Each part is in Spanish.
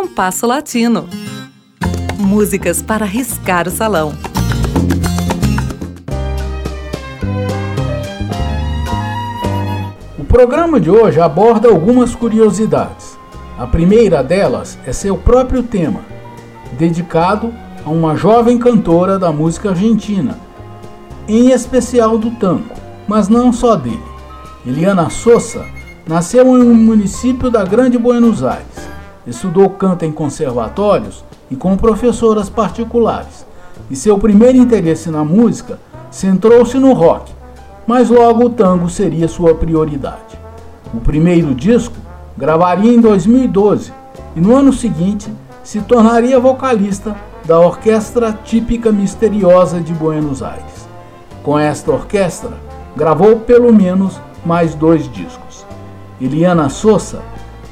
Compasso Latino. Músicas para riscar o salão. O programa de hoje aborda algumas curiosidades. A primeira delas é seu próprio tema, dedicado a uma jovem cantora da música argentina, em especial do tango, mas não só dele. Eliana Sosa nasceu em um município da Grande Buenos Aires. Estudou canto em conservatórios e com professoras particulares. E seu primeiro interesse na música centrou-se no rock, mas logo o tango seria sua prioridade. O primeiro disco gravaria em 2012 e no ano seguinte se tornaria vocalista da Orquestra Típica Misteriosa de Buenos Aires. Com esta orquestra, gravou pelo menos mais dois discos. Eliana Sosa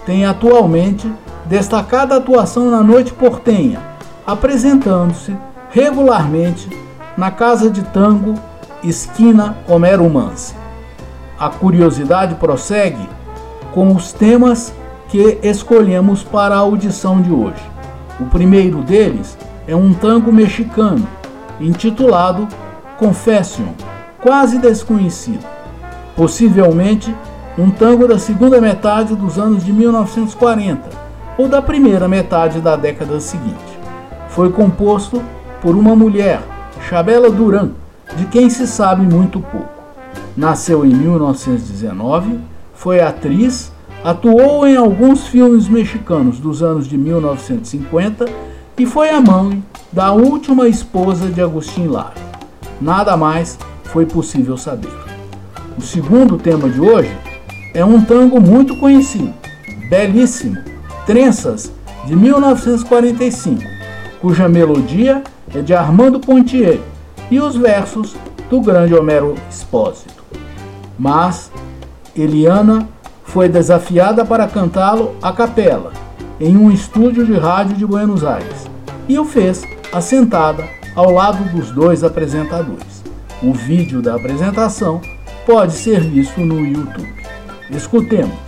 tem atualmente destacada atuação na Noite Portenha, apresentando-se regularmente na Casa de Tango Esquina Homero Mance. A curiosidade prossegue com os temas que escolhemos para a audição de hoje. O primeiro deles é um tango mexicano intitulado Confession, quase desconhecido. Possivelmente um tango da segunda metade dos anos de 1940 ou da primeira metade da década seguinte. Foi composto por uma mulher, Chabela Duran, de quem se sabe muito pouco. Nasceu em 1919, foi atriz, atuou em alguns filmes mexicanos dos anos de 1950 e foi a mãe da última esposa de Agustin Lara. Nada mais foi possível saber. O segundo tema de hoje é um tango muito conhecido, belíssimo, Trenças, de 1945, cuja melodia é de Armando Pontier e os versos do grande Homero Espósito. Mas Eliana foi desafiada para cantá-lo a capela em um estúdio de rádio de Buenos Aires e o fez assentada ao lado dos dois apresentadores. O vídeo da apresentação pode ser visto no YouTube. Escutemos.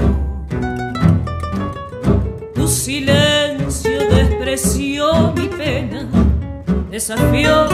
contigo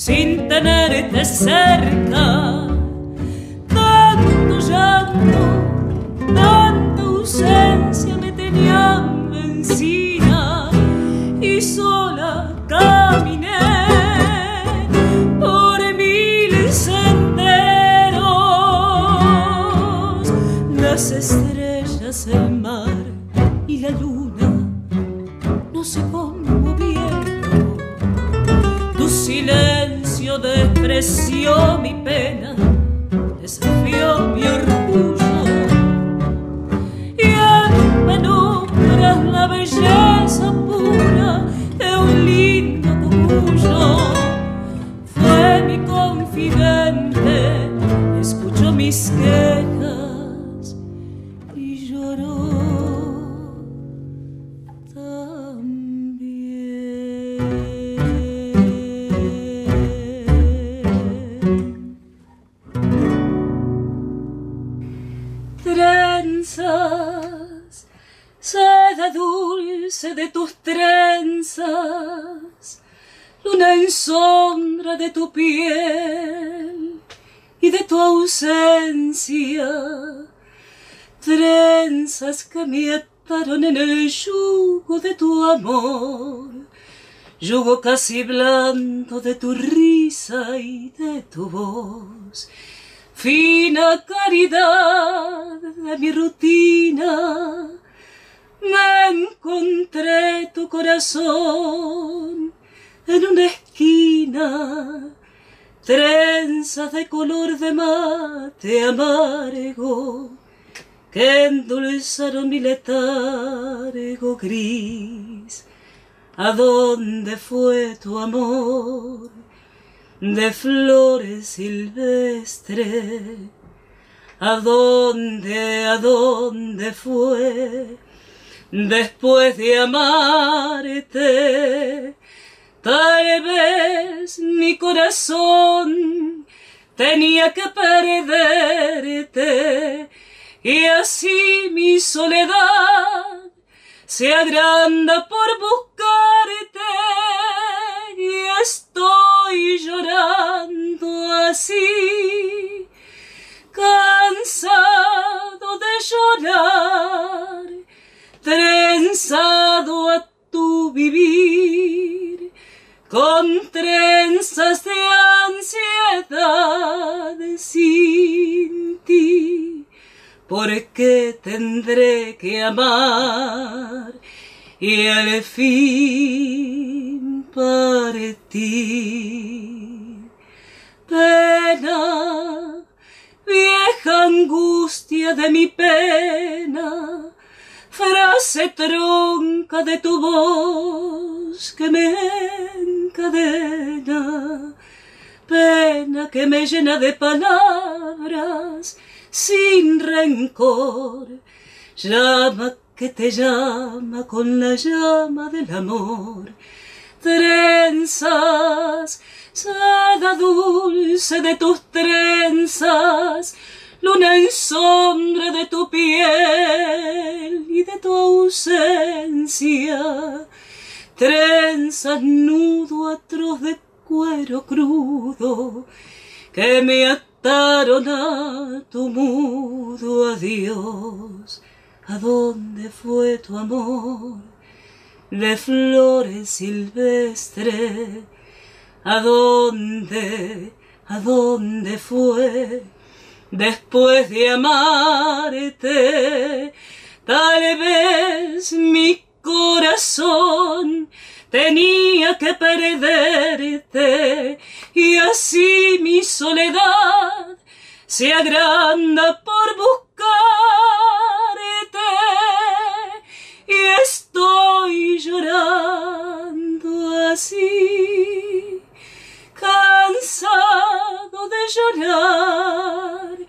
sin tenerte cerca despreció mi pena, en sombra de tu piel y de tu ausencia, trenzas que me ataron en el yugo de tu amor, yugo casi blando de tu risa y de tu voz. Fina caridad de mi rutina, me encontré tu corazón en una esquina, trenzas de color de mate amargo que endulzaron mi letargo gris. ¿A dónde fue tu amor de flores silvestres? ¿A dónde, a dónde fue? después de amarte. Tal vez mi corazón tenía que perderte y así mi soledad se agranda por buscarte y estoy llorando así, cansado de llorar trenzado a tu vivir, con trenzas de ansiedad sin ti, porque tendré que amar y al fin partir. Pena, vieja angustia de mi pena, frase tronca de tu voz que me encadena, pena que me llena de palabras sin rencor, llama que te llama con la llama del amor, trenzas, sada dulce de tus trenzas, luna en sombra de tu piel y de tu ausencia, trenzas nudo atroz de cuero crudo que me ataron a tu mudo adiós. ¿A dónde fue tu amor de flores silvestres? ¿A dónde, a dónde fue? Después de amarte. Tal vez mi corazón tenía que perderte y así mi soledad se agranda por buscarte y estoy llorando así cansado de llorar,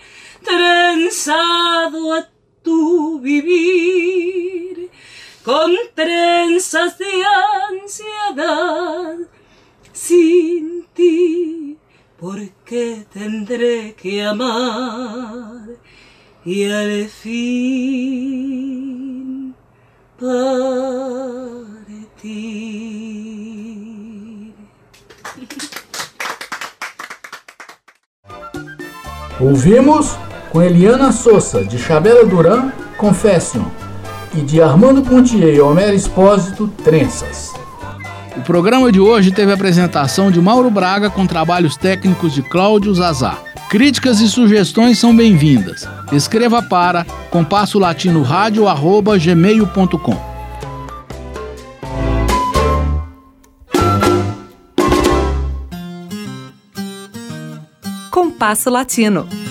trenzado a tu vivir, con trenzas de ansiedad, sin ti, porque tendré que amar y al fin partir. Ouvimos com Eliana Souza, de Chabela Duran, Confession, e de Armando Pontier e Homero Espósito, Trensas. O programa de hoje teve a apresentação de Mauro Braga com trabalhos técnicos de Cláudio Zazar. Críticas e sugestões são bem-vindas. Escreva para compasso latino. Compasso Latino.